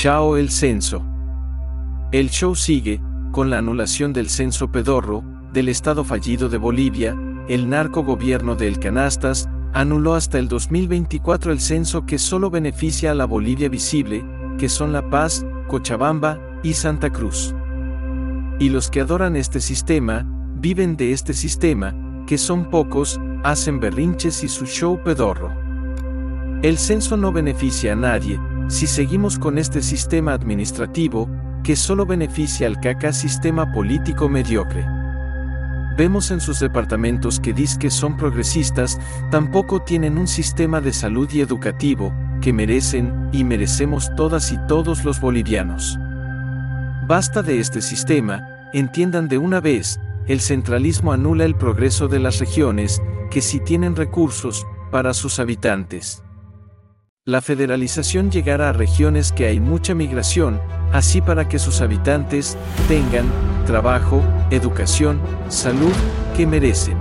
Chao el censo. El show sigue, con la anulación del censo pedorro, del Estado fallido de Bolivia, el narco gobierno de El Canastas, anuló hasta el 2024 el censo que solo beneficia a la Bolivia visible, que son La Paz, Cochabamba y Santa Cruz. Y los que adoran este sistema, viven de este sistema, que son pocos, hacen berrinches y su show pedorro. El censo no beneficia a nadie, si seguimos con este sistema administrativo, que solo beneficia al caca sistema político mediocre. Vemos en sus departamentos que dicen que son progresistas, tampoco tienen un sistema de salud y educativo, que merecen y merecemos todas y todos los bolivianos. Basta de este sistema, entiendan de una vez, el centralismo anula el progreso de las regiones, que sí tienen recursos, para sus habitantes. La federalización llegará a regiones que hay mucha migración, así para que sus habitantes tengan trabajo, educación, salud, que merecen.